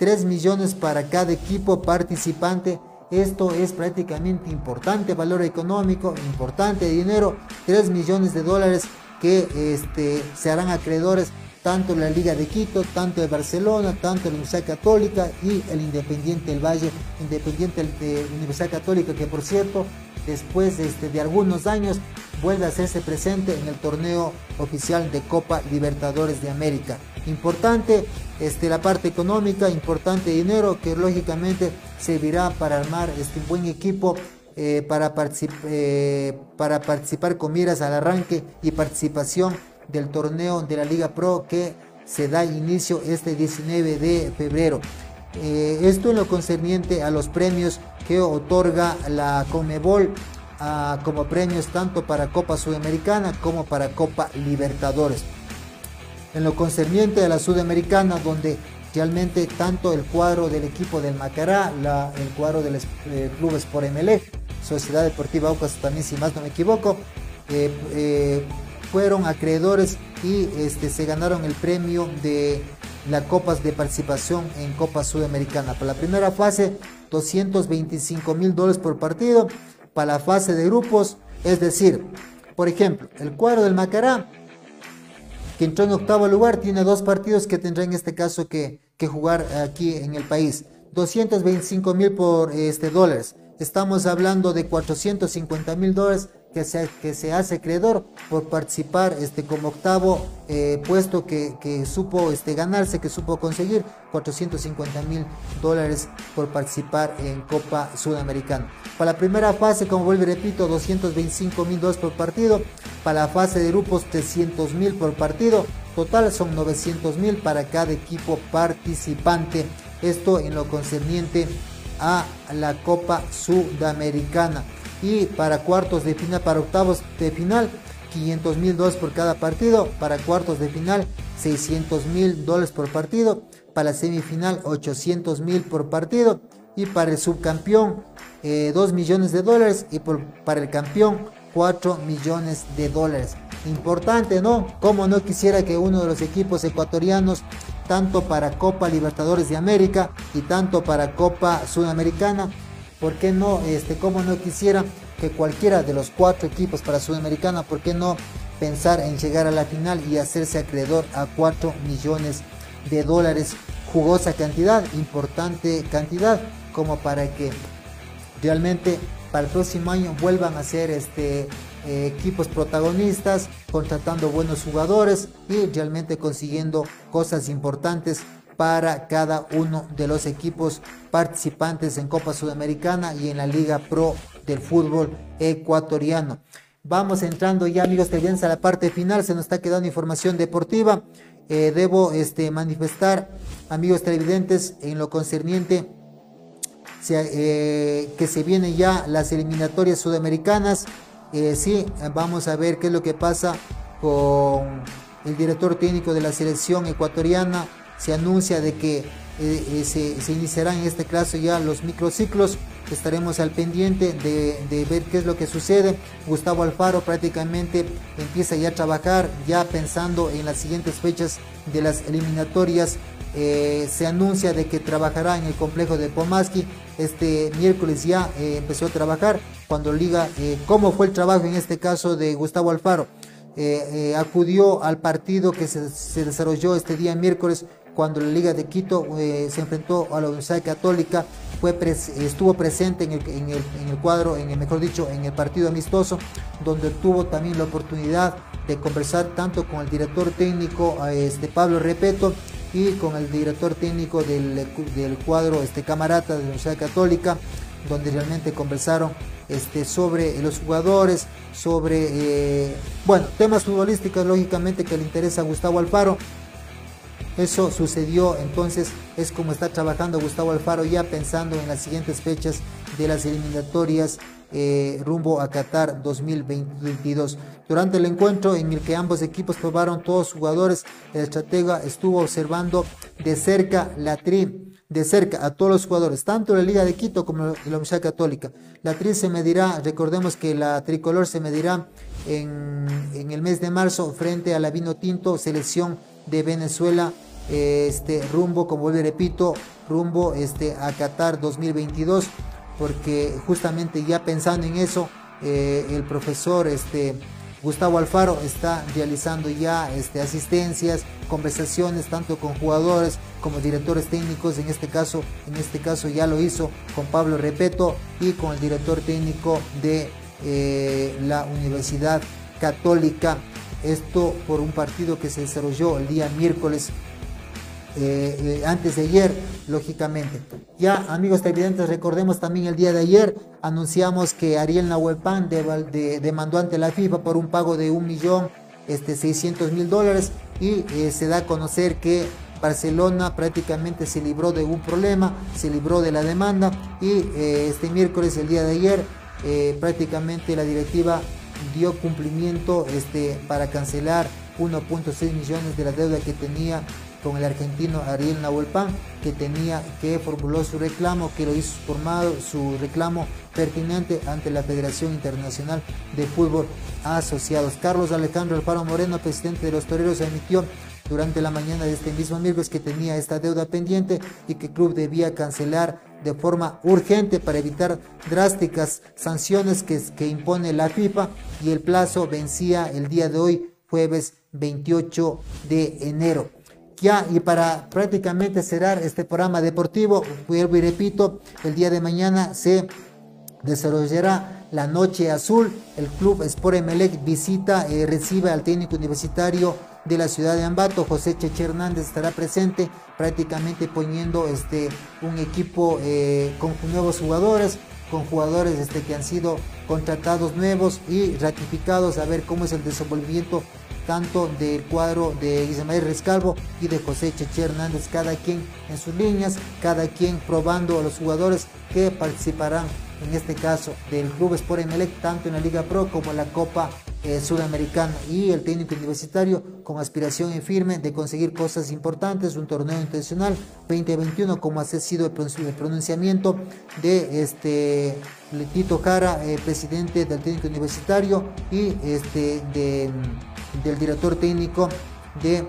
3 millones para cada equipo participante. Esto es prácticamente importante valor económico, importante dinero, 3 millones de dólares que este, se harán acreedores tanto la Liga de Quito, tanto de Barcelona, tanto la Universidad Católica y el Independiente del Valle, Independiente de Universidad Católica, que por cierto, después de, este, de algunos años, vuelve a hacerse presente en el torneo oficial de Copa Libertadores de América. Importante este, la parte económica, importante dinero que lógicamente servirá para armar este buen equipo eh, para, eh, para participar con miras al arranque y participación del torneo de la Liga Pro que se da inicio este 19 de febrero. Eh, esto en lo concerniente a los premios que otorga la Comebol como premios tanto para Copa Sudamericana como para Copa Libertadores. En lo concerniente a la Sudamericana, donde realmente tanto el cuadro del equipo del Macará, el cuadro del eh, club Sport Emelec, Sociedad Deportiva Aucas también si más no me equivoco, eh, eh, fueron acreedores y este, se ganaron el premio de la Copas de Participación en Copa Sudamericana. Para la primera fase, 225 mil dólares por partido. Para la fase de grupos, es decir, por ejemplo, el cuadro del Macará que entró en octavo lugar, tiene dos partidos que tendrá en este caso que, que jugar aquí en el país. 225 mil por este, dólares. Estamos hablando de 450 mil dólares que se, que se hace acreedor por participar este, como octavo eh, puesto que, que, supo este, ganarse, que supo conseguir 450 mil dólares por participar en Copa Sudamericana. Para la primera fase, como vuelvo y repito, 225 mil dólares por partido. Para la fase de grupos, 300 mil por partido. Total son 900 mil para cada equipo participante. Esto en lo concerniente a la Copa Sudamericana y para cuartos de final, para octavos de final, 500 mil dólares por cada partido, para cuartos de final, 600 mil dólares por partido, para la semifinal, 800 mil por partido, y para el subcampeón, 2 eh, millones de dólares, y para el campeón, 4 millones de dólares. Importante, ¿no? Como no quisiera que uno de los equipos ecuatorianos, tanto para Copa Libertadores de América y tanto para Copa Sudamericana, ¿Por qué no, este, como no quisiera que cualquiera de los cuatro equipos para Sudamericana, ¿por qué no pensar en llegar a la final y hacerse acreedor a 4 millones de dólares? Jugosa cantidad, importante cantidad, como para que realmente para el próximo año vuelvan a ser este, eh, equipos protagonistas, contratando buenos jugadores y realmente consiguiendo cosas importantes para cada uno de los equipos participantes en Copa Sudamericana y en la Liga Pro del fútbol ecuatoriano. Vamos entrando ya amigos televidentes a la parte final, se nos está quedando información deportiva. Eh, debo este, manifestar, amigos televidentes, en lo concerniente eh, que se vienen ya las eliminatorias sudamericanas. Eh, sí, vamos a ver qué es lo que pasa con el director técnico de la selección ecuatoriana, se anuncia de que eh, eh, se, iniciarán en este caso ya los microciclos. Estaremos al pendiente de, ver qué es lo que sucede. Gustavo Alfaro prácticamente empieza ya a trabajar, ya pensando en las siguientes fechas de las eliminatorias. Eh, se anuncia de que trabajará en el complejo de Pomaski. Este miércoles ya empezó a trabajar. Cuando liga, cómo fue el trabajo en este caso de Gustavo Alfaro. acudió al partido que se, se, desarrolló este día miércoles cuando la Liga de Quito eh, se enfrentó a la Universidad Católica, fue estuvo presente en el, en, el, en el, cuadro, en el, mejor dicho, en el partido amistoso, donde tuvo también la oportunidad de conversar tanto con el director técnico este, Pablo Repeto y con el director técnico del, del cuadro este, Camarata de la Universidad Católica, donde realmente conversaron este, sobre los jugadores, sobre, eh, bueno, temas futbolísticos lógicamente que le interesa a Gustavo Alfaro, eso sucedió, entonces es como está trabajando Gustavo Alfaro ya pensando en las siguientes fechas de las eliminatorias eh, rumbo a Qatar 2022. Durante el encuentro en el que ambos equipos probaron todos los jugadores, el estratega estuvo observando de cerca la tri, de cerca a todos los jugadores, tanto la Liga de Quito como la Universidad Católica. La tri se medirá, recordemos que la tricolor se medirá en, en el mes de marzo frente a la Vino Tinto, selección de Venezuela este rumbo, como y repito, rumbo este, a Qatar 2022, porque justamente ya pensando en eso, eh, el profesor este, Gustavo Alfaro está realizando ya este, asistencias, conversaciones tanto con jugadores como directores técnicos, en este caso, en este caso ya lo hizo con Pablo Repeto y con el director técnico de eh, la Universidad Católica. Esto por un partido que se desarrolló el día miércoles eh, eh, antes de ayer, lógicamente. Ya, amigos televidentes, recordemos también el día de ayer, anunciamos que Ariel Nahuelpan de, demandó ante la FIFA por un pago de un este, 600 mil dólares. y eh, se da a conocer que Barcelona prácticamente se libró de un problema, se libró de la demanda y este miércoles, el día de ayer, prácticamente la directiva dio cumplimiento este, para cancelar 1.6 millones de la deuda que tenía con el argentino Ariel Nahuelpan, que tenía, que formuló su reclamo, que lo hizo formado, su reclamo pertinente ante la Federación Internacional de Fútbol Asociados. Carlos Alejandro Alfaro Moreno, presidente de los Toreros, emitió durante la mañana de este mismo miércoles que tenía esta deuda pendiente y que el club debía cancelar de forma urgente para evitar drásticas sanciones que, que impone la FIFA y el plazo vencía el día de hoy, jueves 28 de enero. Ya, y para prácticamente cerrar este programa deportivo, vuelvo y repito, el día de mañana se desarrollará la Noche Azul. El club Sport Emelec visita, y eh, recibe al técnico universitario de la ciudad de Ambato, José Cheche Hernández estará presente, prácticamente poniendo este, un equipo eh, con nuevos jugadores, con jugadores este, que han sido contratados nuevos y ratificados, a ver cómo es el desenvolvimiento tanto del cuadro de Ismael Rescalvo y de José Cheche Hernández, cada quien en sus líneas, cada quien probando a los jugadores que participarán en este caso del Club Sport Emelec, tanto en la Liga Pro como en la Copa eh, Sudamericana y el técnico universitario con aspiración en firme de conseguir cosas importantes, un torneo intencional 2021 como ha sido el pronunciamiento de este Tito Jara, eh, presidente del técnico universitario y este de, del director técnico de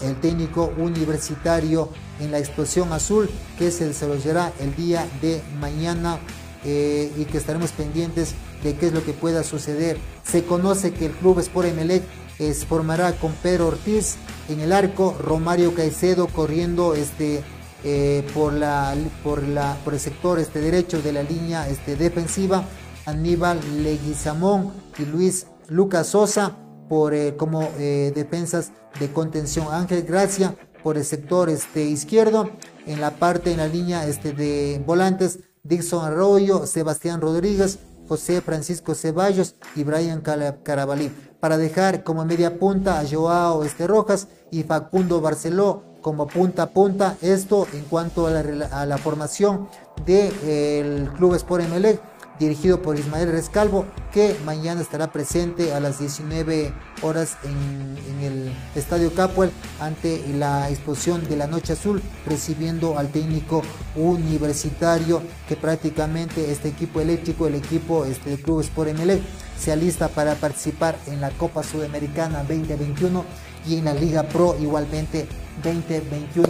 el técnico universitario en la explosión azul que se desarrollará el día de mañana eh, y que estaremos pendientes de qué es lo que pueda suceder. Se conoce que el club Sport Emelec es, formará con Pedro Ortiz en el arco, Romario Caicedo corriendo este, eh, por, la, por, la, por el sector este, derecho de la línea este, defensiva, Aníbal Leguizamón y Luis Lucas Sosa por, eh, como defensas de contención, Ángel Gracia por el sector este, izquierdo, en la parte, en la línea este, de volantes, Dixon Arroyo, Sebastián Rodríguez, José Francisco Ceballos y Brian Carabalí, para dejar como media punta a Joao Este Rojas y Facundo Barceló como punta a punta. Esto en cuanto a la, formación del de, Club Sport Emelec dirigido por Ismael Rescalvo, que mañana estará presente a las 19 horas en, el Estadio Capuel ante la exposición de la Noche Azul, recibiendo al técnico universitario que prácticamente este equipo eléctrico, el equipo este, del Club Sport MLE, se alista para participar en la Copa Sudamericana 2021 y en la Liga Pro igualmente 2021.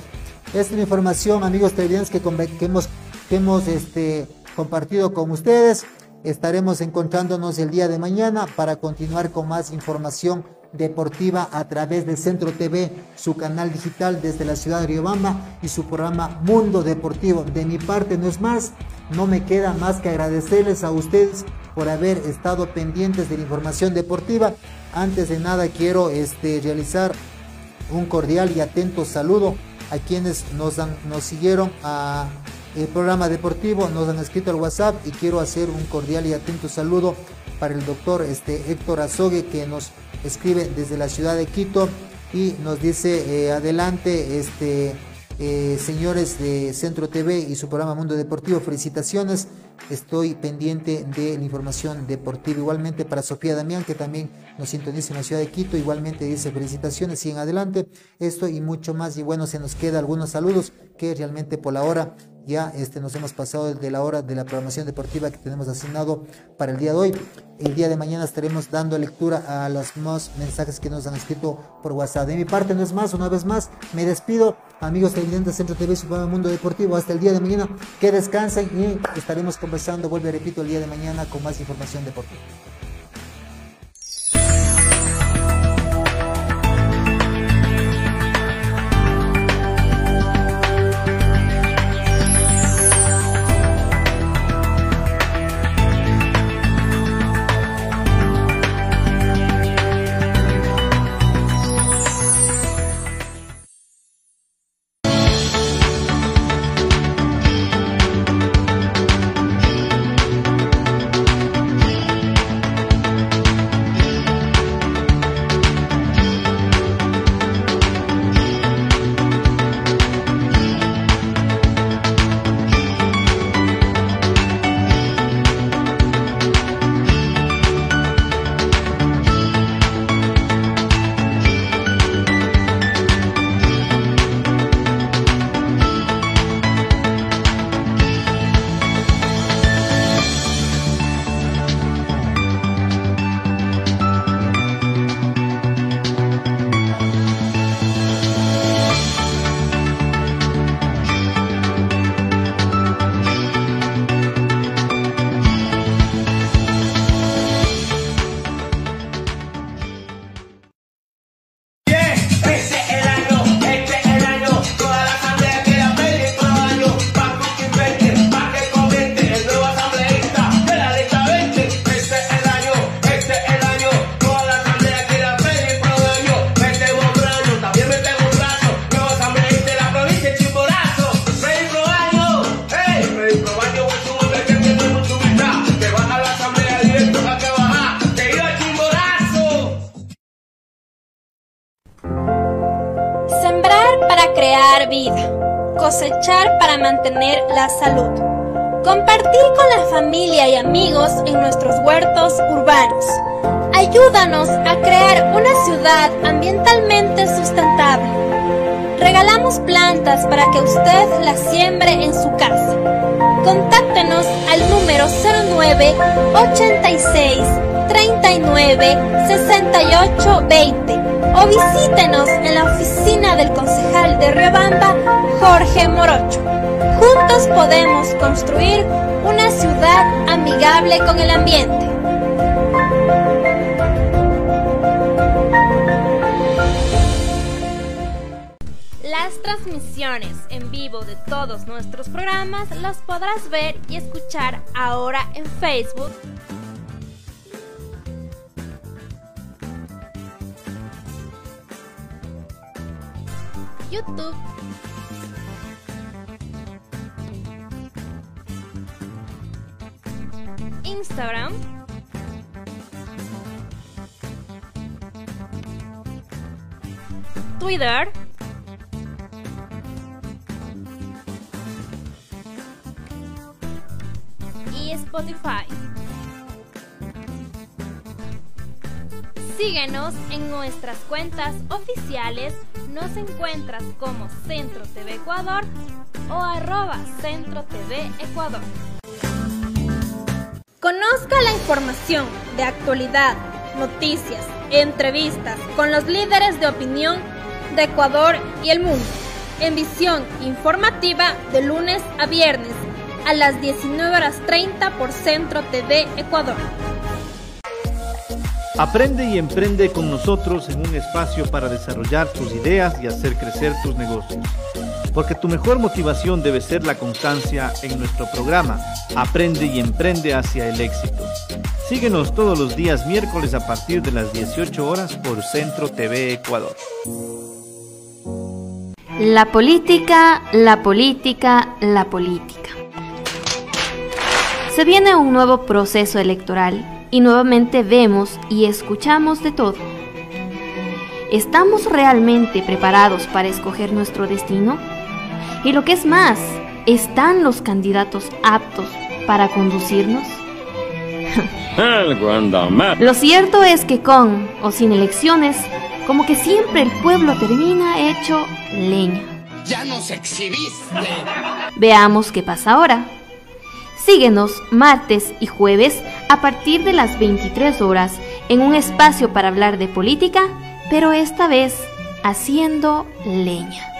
Esta es la información, amigos televidentes, que, que hemos, que hemos este, compartido con ustedes. Estaremos encontrándonos el día de mañana para continuar con más información deportiva a través de Centro TV, su canal digital desde la ciudad de Riobamba y su programa Mundo Deportivo. De mi parte no es más, no me queda más que agradecerles a ustedes por haber estado pendientes de la información deportiva. Antes de nada quiero este, realizar un cordial y atento saludo a quienes nos, nos siguieron a el programa deportivo, nos han escrito al WhatsApp y quiero hacer un cordial y atento saludo para el doctor este, Héctor Azogue que nos escribe desde la ciudad de Quito y nos dice eh, adelante este eh, señores de Centro TV y su programa Mundo Deportivo, felicitaciones. Estoy pendiente de la información deportiva. Igualmente para Sofía Damián, que también nos sintoniza en la ciudad de Quito. Igualmente dice felicitaciones, siguen adelante. Esto y mucho más. Y bueno, se nos queda algunos saludos que realmente por la hora ya este, nos hemos pasado de la hora de la programación deportiva que tenemos asignado para el día de hoy. El día de mañana estaremos dando lectura a los más mensajes que nos han escrito por WhatsApp. De mi parte no es más, una vez más me despido. Amigos televidentes Centro TV, su mundo deportivo, hasta el día de mañana. Que descansen y estaremos conversando, vuelvo repito, el día de mañana con más información deportiva. Cosechar para mantener la salud, compartir con la familia y amigos en nuestros huertos urbanos. Ayúdanos a crear una ciudad ambientalmente sustentable. Regalamos plantas para que usted las siembre en su casa. Contáctenos al número 09 86 39 68 20 o visítenos en la oficina del concejal de Riobamba, Jorge Morocho. Juntos podemos construir una ciudad amigable con el ambiente. Las transmisiones en vivo de todos nuestros programas las podrás ver y escuchar ahora en Facebook. YouTube. Instagram. Twitter. Y Spotify. Síguenos en nuestras cuentas oficiales. Nos encuentras como Centro TV Ecuador o arroba Centro TV Ecuador. Conozca la información de actualidad, noticias, entrevistas con los líderes de opinión de Ecuador y el mundo en visión informativa de lunes a viernes a las 19 horas 30 por Centro TV Ecuador. Aprende y emprende con nosotros en un espacio para desarrollar tus ideas y hacer crecer tus negocios. Porque tu mejor motivación debe ser la constancia en nuestro programa Aprende y emprende hacia el éxito. Síguenos todos los días miércoles a partir de las 18 horas por Centro TV Ecuador. La política, la política, la política. Se viene un nuevo proceso electoral y nuevamente vemos y escuchamos de todo. ¿Estamos realmente preparados para escoger nuestro destino? Y lo que es más, ¿están los candidatos aptos para conducirnos? Lo cierto es que con o sin elecciones, como que siempre el pueblo termina hecho leña. Ya nos exhibiste. Veamos qué pasa ahora. Síguenos martes y jueves a partir de las 23 horas en un espacio para hablar de política, pero esta vez haciendo leña.